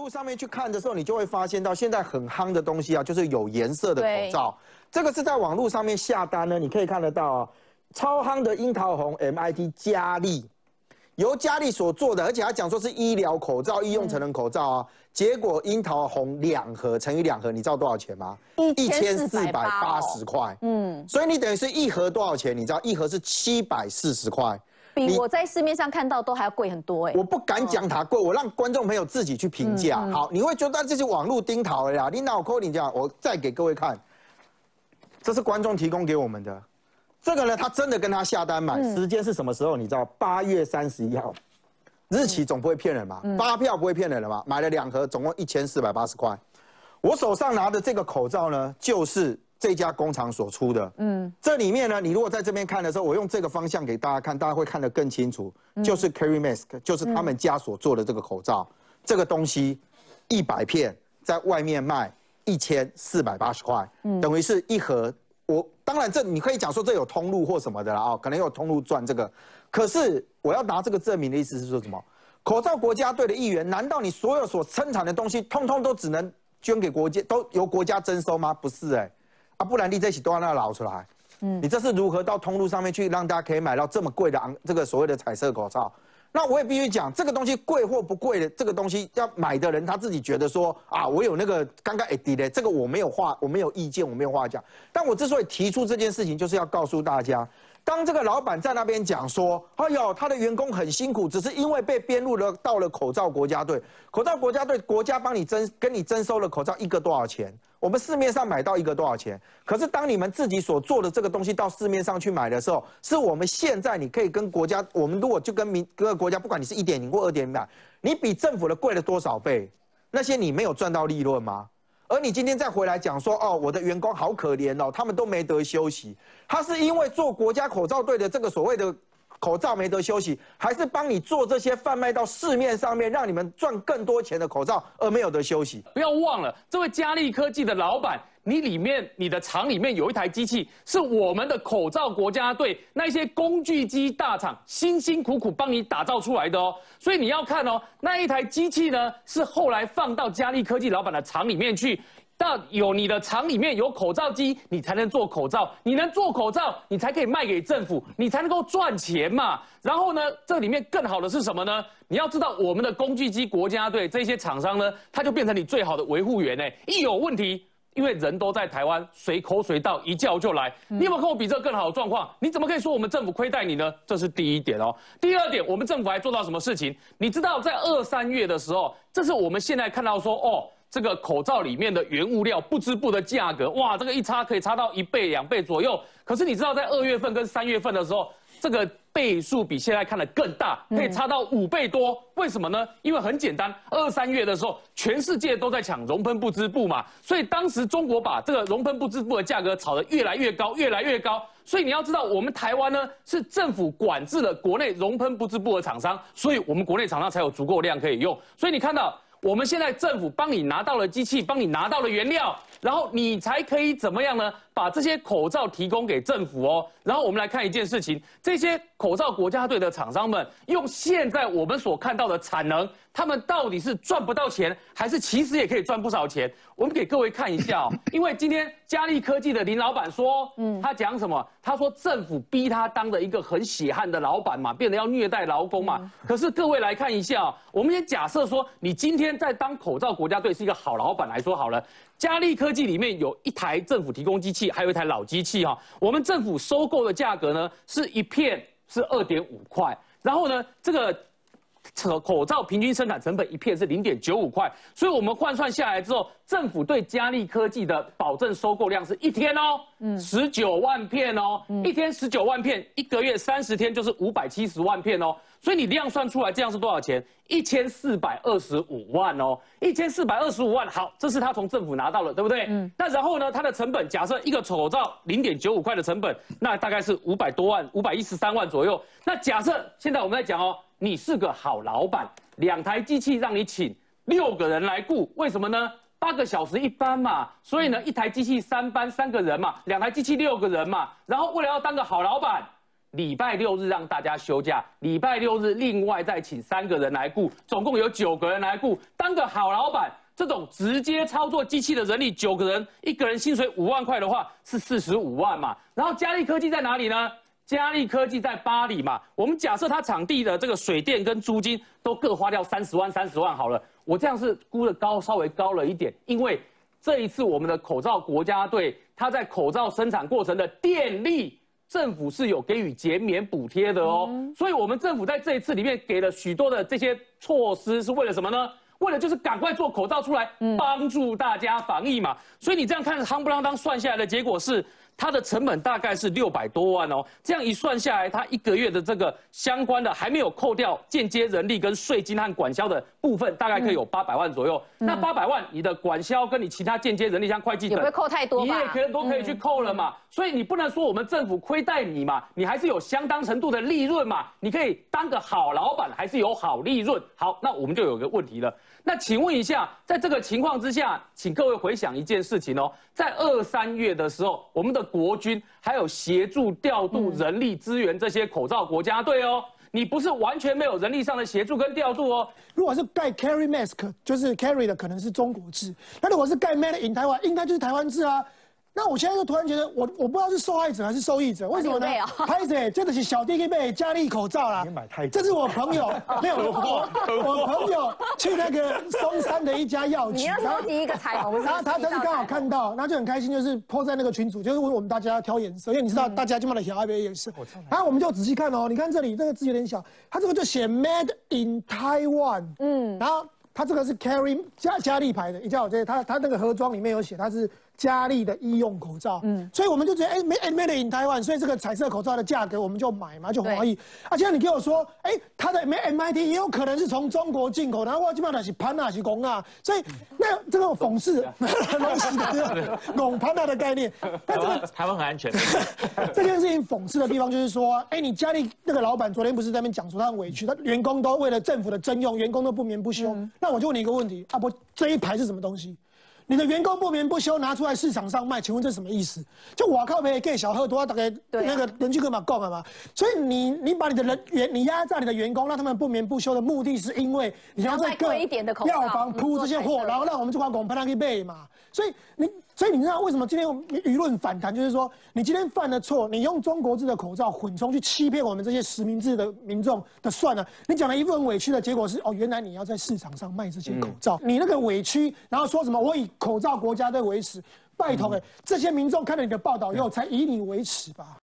络上面去看的时候，你就会发现到现在很夯的东西啊，就是有颜色的口罩。这个是在网络上面下单呢，你可以看得到啊，超夯的樱桃红 MIT 佳丽，由佳丽所做的，而且他讲说是医疗口罩、医用成人口罩啊。结果樱桃红两盒乘以两盒，你知道多少钱吗？一千四百八十块。嗯，所以你等于是一盒多少钱？你知道一盒是七百四十块。比我在市面上看到都还要贵很多哎！我不敢讲它贵，我让观众朋友自己去评价。好，你会觉得这是网络钉桃呀？你脑壳你讲，我再给各位看，这是观众提供给我们的。这个呢，他真的跟他下单买，时间是什么时候？你知道八月三十一号，日期总不会骗人吧？发票不会骗人了吧？买了两盒，总共一千四百八十块。我手上拿的这个口罩呢，就是。这家工厂所出的，嗯，这里面呢，你如果在这边看的时候，我用这个方向给大家看，大家会看得更清楚。就是 Carry Mask，就是他们家所做的这个口罩，这个东西一百片在外面卖一千四百八十块，等于是一盒。我当然这你可以讲说这有通路或什么的啦，哦，可能有通路赚这个。可是我要拿这个证明的意思是说什么？口罩国家队的议员，难道你所有所生产的东西，通通都只能捐给国家，都由国家征收吗？不是哎。啊，不然你这起都要那捞出来，嗯，你这是如何到通路上面去让大家可以买到这么贵的昂这个所谓的彩色口罩？那我也必须讲，这个东西贵或不贵的，这个东西要买的人他自己觉得说啊，我有那个刚刚 AD 的这个我没有话，我没有意见，我没有话讲。但我之所以提出这件事情，就是要告诉大家。当这个老板在那边讲说：“哎呦，他的员工很辛苦，只是因为被编入了到了口罩国家队，口罩国家队国家帮你征跟你征收了口罩一个多少钱？我们市面上买到一个多少钱？可是当你们自己所做的这个东西到市面上去买的时候，是我们现在你可以跟国家，我们如果就跟民各个国家，不管你是一点零或二点零，你比政府的贵了多少倍？那些你没有赚到利润吗？”而你今天再回来讲说，哦，我的员工好可怜哦，他们都没得休息。他是因为做国家口罩队的这个所谓的口罩没得休息，还是帮你做这些贩卖到市面上面，让你们赚更多钱的口罩而没有得休息？不要忘了，这位佳利科技的老板。你里面你的厂里面有一台机器，是我们的口罩国家队那些工具机大厂辛辛苦苦帮你打造出来的哦。所以你要看哦，那一台机器呢，是后来放到嘉利科技老板的厂里面去。到有你的厂里面有口罩机，你才能做口罩。你能做口罩，你才可以卖给政府，你才能够赚钱嘛。然后呢，这里面更好的是什么呢？你要知道，我们的工具机国家队这些厂商呢，他就变成你最好的维护员呢。一有问题。因为人都在台湾，随口随到，一叫就来。你有没有跟我比这更好的状况？你怎么可以说我们政府亏待你呢？这是第一点哦。第二点，我们政府还做到什么事情？你知道，在二三月的时候，这是我们现在看到说，哦，这个口罩里面的原物料不织布的价格，哇，这个一差可以差到一倍、两倍左右。可是你知道，在二月份跟三月份的时候，这个。倍数比现在看的更大，可以差到五倍多。为什么呢？因为很简单，二三月的时候，全世界都在抢熔喷不织布嘛，所以当时中国把这个熔喷不织布的价格炒得越来越高，越来越高。所以你要知道，我们台湾呢是政府管制了国内熔喷不织布的厂商，所以我们国内厂商才有足够量可以用。所以你看到。我们现在政府帮你拿到了机器，帮你拿到了原料，然后你才可以怎么样呢？把这些口罩提供给政府哦。然后我们来看一件事情：这些口罩国家队的厂商们，用现在我们所看到的产能，他们到底是赚不到钱，还是其实也可以赚不少钱？我们给各位看一下哦。因为今天嘉利科技的林老板说，嗯，他讲什么？他说政府逼他当的一个很血汗的老板嘛，变得要虐待劳工嘛。可是各位来看一下，我们也假设说，你今天。在当口罩国家队是一个好老板来说好了，嘉利科技里面有一台政府提供机器，还有一台老机器哈。我们政府收购的价格呢是一片是二点五块，然后呢这个口口罩平均生产成本一片是零点九五块，所以我们换算下来之后，政府对嘉利科技的保证收购量是一天哦，嗯，十九万片哦，一天十九万片，一个月三十天就是五百七十万片哦。所以你量算出来，这样是多少钱？一千四百二十五万哦，一千四百二十五万。好，这是他从政府拿到了，对不对？嗯。那然后呢？它的成本，假设一个口罩零点九五块的成本，那大概是五百多万，五百一十三万左右。那假设现在我们在讲哦，你是个好老板，两台机器让你请六个人来雇，为什么呢？八个小时一班嘛，所以呢，一台机器三班三个人嘛，两台机器六个人嘛。然后为了要当个好老板。礼拜六日让大家休假，礼拜六日另外再请三个人来雇，总共有九个人来雇，当个好老板。这种直接操作机器的人力，九个人，一个人薪水五万块的话，是四十五万嘛。然后嘉利科技在哪里呢？嘉利科技在巴黎嘛。我们假设它场地的这个水电跟租金都各花掉三十万，三十万好了。我这样是估的高，稍微高了一点，因为这一次我们的口罩国家队，它在口罩生产过程的电力，政府是有给予减免补贴的哦。所以，我们政府在这一次里面给了许多的这些措施，是为了什么呢？为了就是赶快做口罩出来，帮助大家防疫嘛，所以你这样看，夯不啷当算下来的结果是。它的成本大概是六百多万哦，这样一算下来，它一个月的这个相关的还没有扣掉间接人力跟税金和管销的部分，大概可以有八百万左右。那八百万，你的管销跟你其他间接人力像会计等，也不会扣太多你也可以都可以去扣了嘛。所以你不能说我们政府亏待你嘛，你还是有相当程度的利润嘛。你可以当个好老板，还是有好利润。好，那我们就有个问题了。那请问一下，在这个情况之下，请各位回想一件事情哦，在二三月的时候，我们的国军还有协助调度人力资源这些口罩国家队哦，你不是完全没有人力上的协助跟调度哦。如果是盖 carry mask，就是 carry 的可能是中国制，那如果是盖 made in 台湾，应该就是台湾制啊。那我现在就突然觉得，我我不知道是受害者还是受益者，为什么呢？拍子，这的是小弟弟被佳丽口罩啦。这是我朋友，没有我，我朋友去那个松山的一家药局，然后第一个彩虹，然后他他是刚好看到，然后就很开心，就是泼在那个群组，就是问我们大家挑颜色，因为你知道大家就买了小 I B 颜色。然后我们就仔细看哦，你看这里这个字有点小，他这个就写 Made in Taiwan，嗯，然后他这个是 Carry 加加利牌的，你叫我这，他他那个盒装里面有写他是。佳丽的医用口罩，嗯，所以我们就觉得，哎，没，made in Taiwan，所以这个彩色口罩的价格我们就买嘛，就怀疑。啊，现在你跟我说，哎，它的 MIT 也有可能是从中国进口，然后我基本上是潘纳是公啊，所以那这个讽刺，东西的拱潘纳的概念。但这个台湾很安全。这件事情讽刺的地方就是说，哎，你佳丽那个老板昨天不是在那边讲说他很委屈，他员工都为了政府的征用，员工都不眠不休。那我就问你一个问题，啊不，这一排是什么东西？你的员工不眠不休拿出来市场上卖，请问这什么意思？就我靠别给小贺多大概那个人去干嘛够了嘛？所以你你把你的人员你压榨你的员工，让他们不眠不休的目的是因为你要在各药房铺这些货，然后让我们这款公派上去卖嘛。所以你。所以你知道为什么今天舆论反弹？就是说，你今天犯了错，你用中国制的口罩混充去欺骗我们这些实名制的民众的算了。你讲了一份委屈的结果是，哦，原来你要在市场上卖这些口罩，你那个委屈，然后说什么我以口罩国家队为耻，拜托哎，这些民众看了你的报道以后才以你为耻吧。